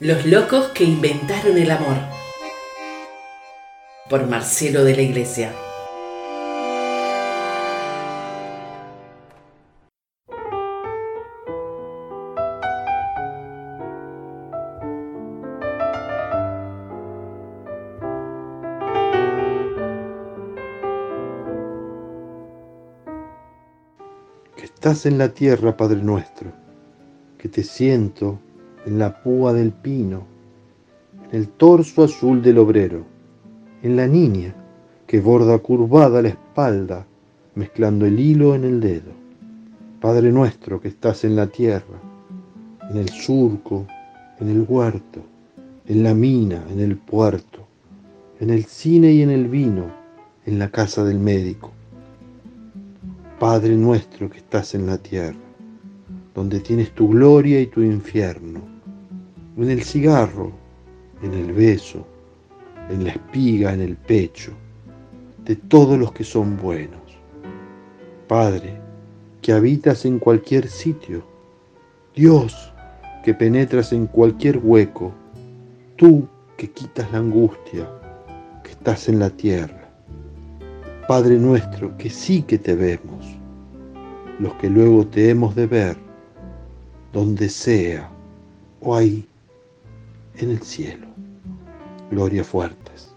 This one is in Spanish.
Los locos que inventaron el amor. Por Marcelo de la Iglesia. Que estás en la tierra, Padre nuestro, que te siento en la púa del pino, en el torso azul del obrero, en la niña que borda curvada la espalda, mezclando el hilo en el dedo. Padre nuestro que estás en la tierra, en el surco, en el huerto, en la mina, en el puerto, en el cine y en el vino, en la casa del médico. Padre nuestro que estás en la tierra, donde tienes tu gloria y tu infierno, en el cigarro, en el beso, en la espiga, en el pecho, de todos los que son buenos. Padre, que habitas en cualquier sitio, Dios, que penetras en cualquier hueco, tú que quitas la angustia, que estás en la tierra. Padre nuestro, que sí que te vemos, los que luego te hemos de ver, donde sea o ahí en el cielo. Gloria Fuertes.